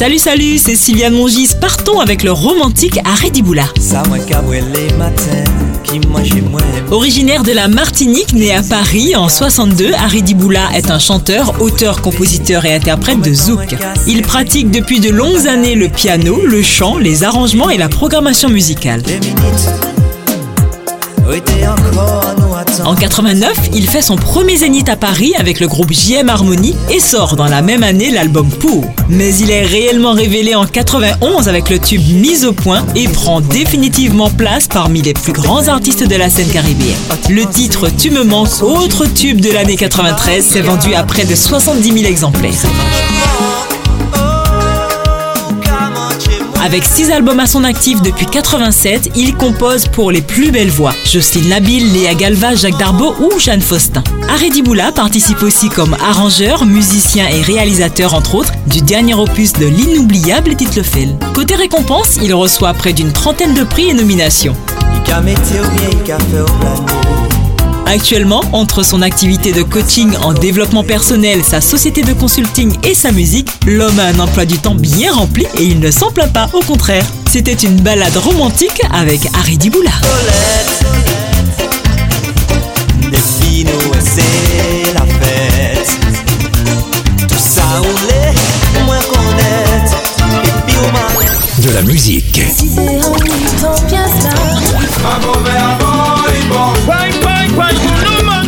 Salut, salut, c'est Sylviane Mongis. Partons avec le romantique Arediboula. Originaire de la Martinique, né à Paris en 62, Arediboula est un chanteur, auteur, compositeur et interprète de zouk. Il pratique depuis de longues années le piano, le chant, les arrangements et la programmation musicale. En 89, il fait son premier zénith à Paris avec le groupe JM Harmony et sort dans la même année l'album Pour. Mais il est réellement révélé en 91 avec le tube Mise au point et prend définitivement place parmi les plus grands artistes de la scène caribéenne. Le titre Tu me manques, autre tube de l'année 93, s'est vendu à près de 70 000 exemplaires. Avec six albums à son actif depuis 87, il compose pour les plus belles voix. Jocelyne Labille, Léa Galva, Jacques Darbeau ou Jeanne Faustin. Aredi Boula participe aussi comme arrangeur, musicien et réalisateur entre autres du dernier opus de l'inoubliable Edith Lefel. Côté récompense, il reçoit près d'une trentaine de prix et nominations. Actuellement, entre son activité de coaching en développement personnel, sa société de consulting et sa musique, l'homme a un emploi du temps bien rempli et il ne s'en plaint pas, au contraire. C'était une balade romantique avec Harry Diboula. De la musique.